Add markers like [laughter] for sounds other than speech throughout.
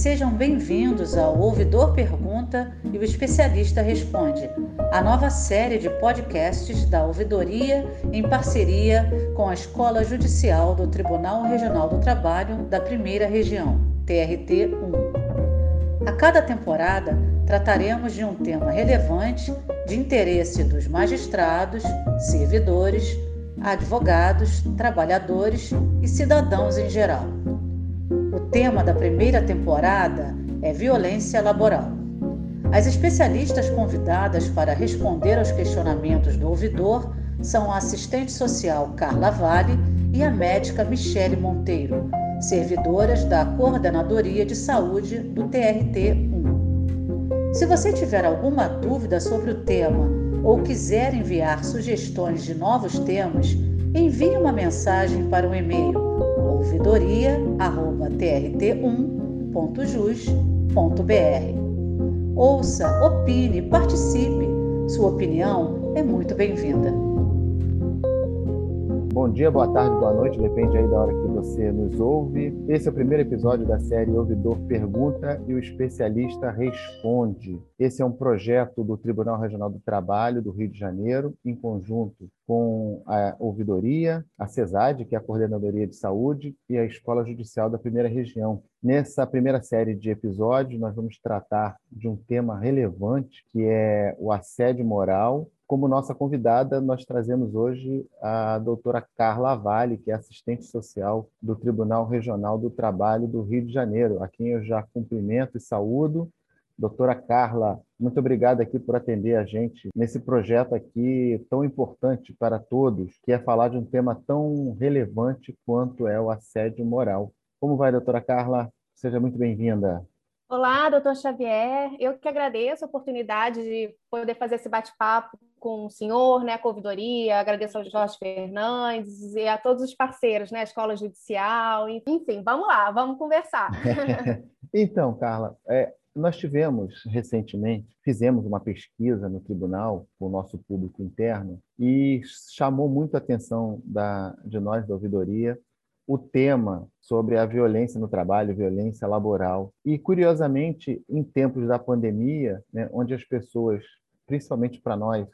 Sejam bem-vindos ao Ouvidor Pergunta e o Especialista Responde, a nova série de podcasts da Ouvidoria em parceria com a Escola Judicial do Tribunal Regional do Trabalho da Primeira Região, TRT 1. A cada temporada trataremos de um tema relevante de interesse dos magistrados, servidores, advogados, trabalhadores e cidadãos em geral. Tema da primeira temporada é violência laboral. As especialistas convidadas para responder aos questionamentos do ouvidor são a assistente social Carla Vale e a médica Michele Monteiro, servidoras da Coordenadoria de Saúde do TRT 1. Se você tiver alguma dúvida sobre o tema ou quiser enviar sugestões de novos temas, envie uma mensagem para o e-mail ouvidoria@trt1.jus.br. Ouça, opine, participe. Sua opinião é muito bem-vinda. Bom dia, boa tarde, boa noite, depende aí da hora que você nos ouve. Esse é o primeiro episódio da série Ouvidor Pergunta e o Especialista Responde. Esse é um projeto do Tribunal Regional do Trabalho do Rio de Janeiro, em conjunto com a Ouvidoria, a CESAD, que é a Coordenadoria de Saúde, e a Escola Judicial da Primeira Região. Nessa primeira série de episódios, nós vamos tratar de um tema relevante, que é o assédio moral como nossa convidada, nós trazemos hoje a doutora Carla Vale, que é assistente social do Tribunal Regional do Trabalho do Rio de Janeiro, a quem eu já cumprimento e saúdo. Doutora Carla, muito obrigada aqui por atender a gente nesse projeto aqui tão importante para todos, que é falar de um tema tão relevante quanto é o assédio moral. Como vai, doutora Carla? Seja muito bem-vinda. Olá, doutor Xavier. Eu que agradeço a oportunidade de poder fazer esse bate-papo com o senhor, né, a Convidoria, agradeço ao Jorge Fernandes e a todos os parceiros, né, a Escola Judicial, enfim, vamos lá, vamos conversar. [laughs] então, Carla, é, nós tivemos recentemente, fizemos uma pesquisa no tribunal com o nosso público interno e chamou muito a atenção da, de nós da ouvidoria o tema sobre a violência no trabalho, violência laboral. E, curiosamente, em tempos da pandemia, né, onde as pessoas, principalmente para nós,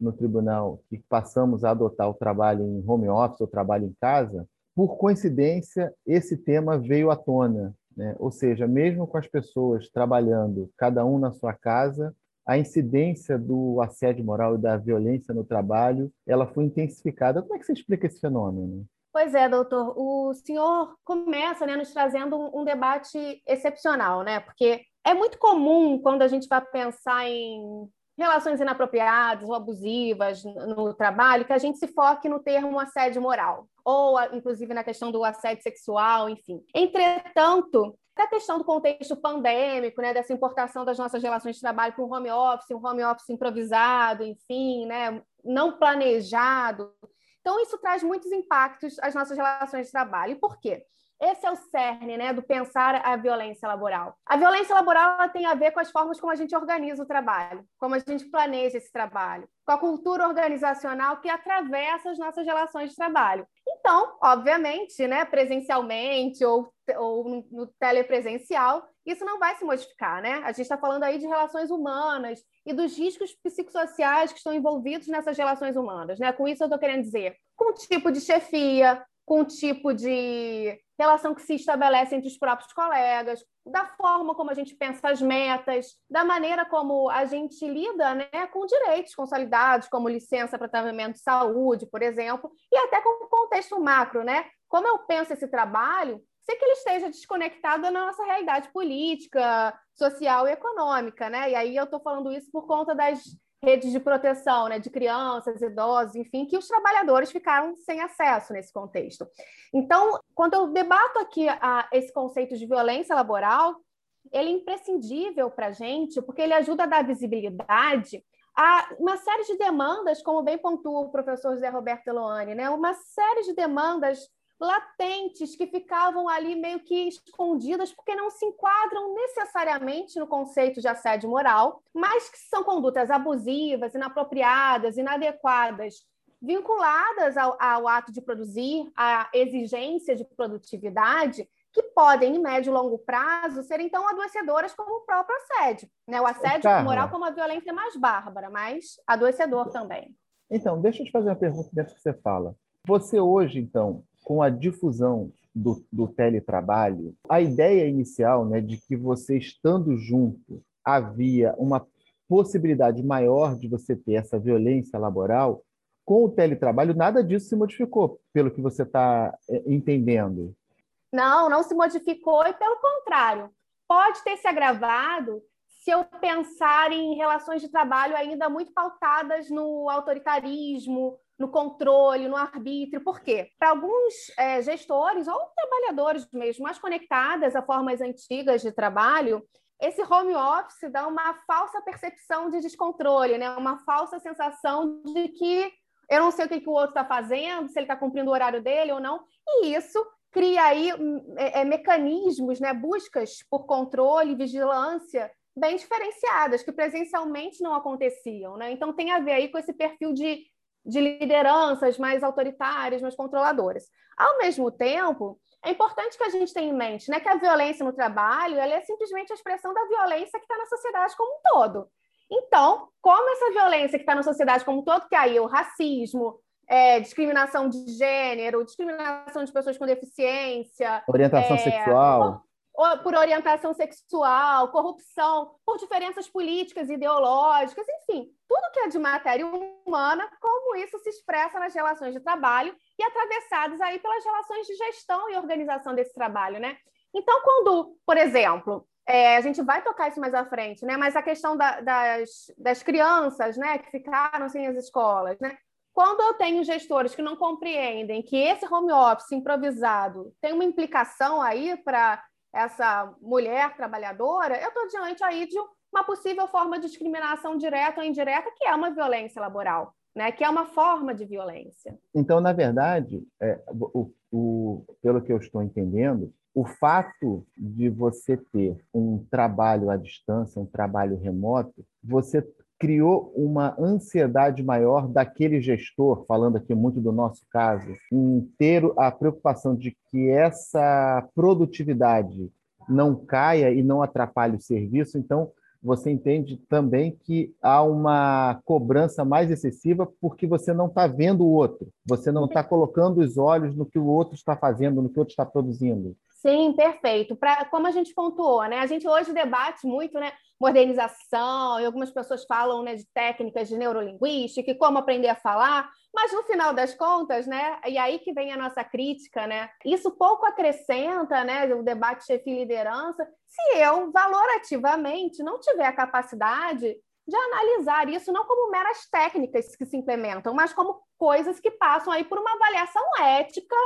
no tribunal que passamos a adotar o trabalho em home office ou trabalho em casa, por coincidência, esse tema veio à tona. Né? Ou seja, mesmo com as pessoas trabalhando, cada um na sua casa, a incidência do assédio moral e da violência no trabalho ela foi intensificada. Como é que você explica esse fenômeno? Pois é, doutor. O senhor começa né, nos trazendo um, um debate excepcional, né? Porque é muito comum quando a gente vai pensar em relações inapropriadas ou abusivas no trabalho, que a gente se foque no termo assédio moral, ou inclusive na questão do assédio sexual, enfim. Entretanto, a questão do contexto pandêmico, né, dessa importação das nossas relações de trabalho para um home office, um home office improvisado, enfim, né, não planejado. Então, isso traz muitos impactos às nossas relações de trabalho. E por quê? Esse é o cerne né, do pensar a violência laboral. A violência laboral tem a ver com as formas como a gente organiza o trabalho, como a gente planeja esse trabalho, com a cultura organizacional que atravessa as nossas relações de trabalho. Então, obviamente, né, presencialmente ou, ou no telepresencial, isso não vai se modificar. Né? A gente está falando aí de relações humanas e dos riscos psicossociais que estão envolvidos nessas relações humanas. Né? Com isso, eu estou querendo dizer, com o tipo de chefia, com o tipo de relação que se estabelece entre os próprios colegas, da forma como a gente pensa as metas, da maneira como a gente lida né, com direitos consolidados, como licença para tratamento de saúde, por exemplo, e até com o contexto macro, né? Como eu penso esse trabalho, se que ele esteja desconectado da nossa realidade política, social e econômica, né? E aí eu estou falando isso por conta das redes de proteção né, de crianças, idosos, enfim, que os trabalhadores ficaram sem acesso nesse contexto. Então, quando eu debato aqui a, esse conceito de violência laboral, ele é imprescindível para a gente, porque ele ajuda a dar visibilidade a uma série de demandas, como bem pontua o professor José Roberto Eloane, né? uma série de demandas latentes que ficavam ali meio que escondidas porque não se enquadram necessariamente no conceito de assédio moral, mas que são condutas abusivas, inapropriadas, inadequadas, vinculadas ao, ao ato de produzir, à exigência de produtividade, que podem, em médio e longo prazo, serem tão adoecedoras como o próprio assédio. Né? O assédio Carla. moral como a violência mais bárbara, mas adoecedor também. Então, deixa eu te fazer uma pergunta dentro que você fala. Você hoje, então, com a difusão do, do teletrabalho, a ideia inicial né, de que você estando junto havia uma possibilidade maior de você ter essa violência laboral, com o teletrabalho, nada disso se modificou, pelo que você está é, entendendo. Não, não se modificou e, pelo contrário, pode ter se agravado se eu pensar em relações de trabalho ainda muito pautadas no autoritarismo, no controle, no arbítrio. Por quê? Para alguns é, gestores ou trabalhadores mesmo mais conectadas a formas antigas de trabalho, esse home office dá uma falsa percepção de descontrole, né? uma falsa sensação de que eu não sei o que, que o outro está fazendo, se ele está cumprindo o horário dele ou não, e isso cria aí é, é, mecanismos, né? buscas por controle, vigilância bem diferenciadas, que presencialmente não aconteciam. Né? Então, tem a ver aí com esse perfil de, de lideranças mais autoritárias, mais controladoras. Ao mesmo tempo, é importante que a gente tenha em mente né, que a violência no trabalho ela é simplesmente a expressão da violência que está na sociedade como um todo. Então, como essa violência que está na sociedade como um todo, que é aí o racismo, é, discriminação de gênero, discriminação de pessoas com deficiência, orientação é, sexual, por orientação sexual, corrupção, por diferenças políticas, ideológicas, enfim, tudo que é de matéria humana, como isso se expressa nas relações de trabalho e atravessados aí pelas relações de gestão e organização desse trabalho, né? Então, quando, por exemplo, é, a gente vai tocar isso mais à frente, né? Mas a questão da, das, das crianças, né, que ficaram sem as escolas, né? Quando eu tenho gestores que não compreendem que esse home office improvisado tem uma implicação aí para essa mulher trabalhadora, eu estou diante aí de uma possível forma de discriminação direta ou indireta, que é uma violência laboral, né? que é uma forma de violência. Então, na verdade, é, o, o, pelo que eu estou entendendo, o fato de você ter um trabalho à distância, um trabalho remoto, você criou uma ansiedade maior daquele gestor, falando aqui muito do nosso caso, em ter a preocupação de que essa produtividade não caia e não atrapalhe o serviço. Então, você entende também que há uma cobrança mais excessiva porque você não está vendo o outro, você não está colocando os olhos no que o outro está fazendo, no que o outro está produzindo. Sim, perfeito. Pra, como a gente pontuou, né? A gente hoje debate muito, né? Modernização, e algumas pessoas falam né, de técnicas de neurolinguística e como aprender a falar, mas no final das contas, né? E aí que vem a nossa crítica, né? Isso pouco acrescenta, né? O debate chefe liderança, se eu valorativamente não tiver a capacidade de analisar isso não como meras técnicas que se implementam, mas como coisas que passam aí por uma avaliação ética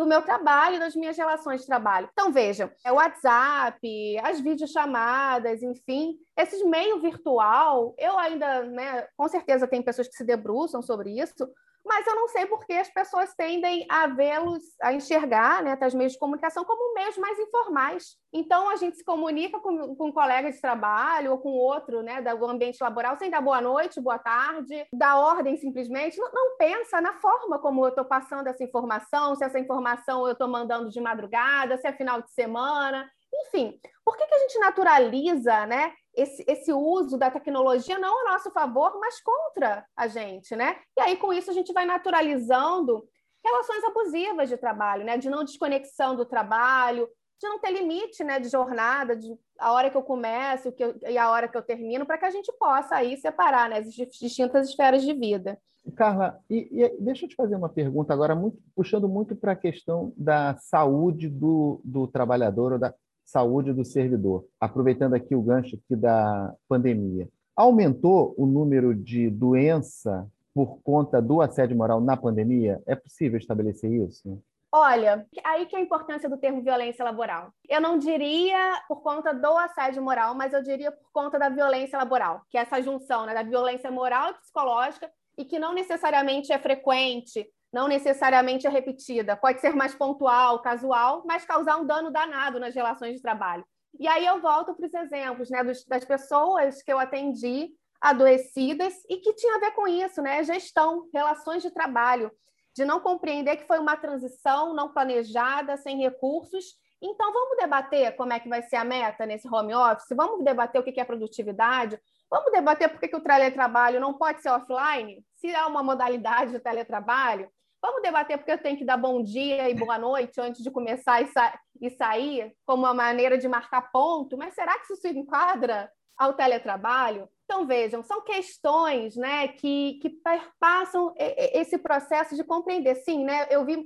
do meu trabalho, das minhas relações de trabalho. Então, vejam, é o WhatsApp, as videochamadas, enfim, esses meio virtual, eu ainda, né, com certeza tem pessoas que se debruçam sobre isso, mas eu não sei por que as pessoas tendem a vê-los, a enxergar né, as meios de comunicação como meios mais informais. Então, a gente se comunica com, com um colega de trabalho ou com outro né, do ambiente laboral sem dar boa noite, boa tarde, dar ordem simplesmente. Não, não pensa na forma como eu estou passando essa informação, se essa informação eu estou mandando de madrugada, se é final de semana. Enfim, por que, que a gente naturaliza né, esse, esse uso da tecnologia não a nosso favor, mas contra a gente, né? E aí, com isso, a gente vai naturalizando relações abusivas de trabalho, né? De não desconexão do trabalho, de não ter limite, né? De jornada, de a hora que eu começo que eu, e a hora que eu termino, para que a gente possa aí separar né, as distintas esferas de vida. Carla, e, e, deixa eu te fazer uma pergunta agora, muito, puxando muito para a questão da saúde do, do trabalhador ou da, saúde do servidor, aproveitando aqui o gancho aqui da pandemia. Aumentou o número de doença por conta do assédio moral na pandemia? É possível estabelecer isso? Olha, aí que é a importância do termo violência laboral. Eu não diria por conta do assédio moral, mas eu diria por conta da violência laboral, que é essa junção né, da violência moral e psicológica e que não necessariamente é frequente, não necessariamente é repetida, pode ser mais pontual, casual, mas causar um dano danado nas relações de trabalho. E aí eu volto para os exemplos né, dos, das pessoas que eu atendi adoecidas e que tinha a ver com isso, né? Gestão, relações de trabalho, de não compreender que foi uma transição não planejada, sem recursos, Então, vamos debater como é que vai ser a meta nesse home office? Vamos debater o que é produtividade? Vamos debater por que o teletrabalho não pode ser offline? Se há uma modalidade de teletrabalho? Vamos debater porque eu tenho que dar bom dia e boa noite antes de começar e, sa e sair, como uma maneira de marcar ponto? Mas será que isso se enquadra ao teletrabalho? Então, vejam, são questões né, que, que perpassam esse processo de compreender. Sim, né, eu vi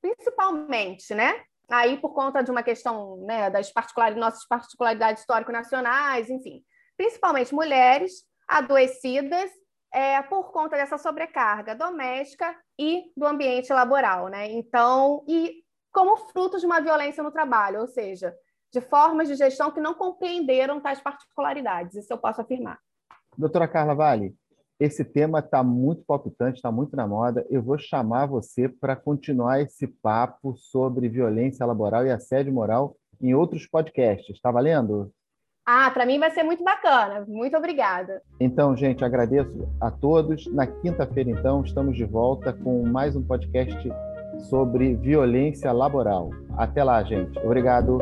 principalmente, né, aí por conta de uma questão né, das particularidades, nossas particularidades histórico-nacionais, enfim, principalmente mulheres adoecidas é, por conta dessa sobrecarga doméstica e do ambiente laboral, né? Então, e como fruto de uma violência no trabalho, ou seja, de formas de gestão que não compreenderam tais particularidades, isso eu posso afirmar. Doutora Carla Vale, esse tema está muito palpitante, está muito na moda. Eu vou chamar você para continuar esse papo sobre violência laboral e assédio moral em outros podcasts. Está valendo? Ah, para mim vai ser muito bacana. Muito obrigada. Então, gente, agradeço a todos. Na quinta-feira, então, estamos de volta com mais um podcast sobre violência laboral. Até lá, gente. Obrigado.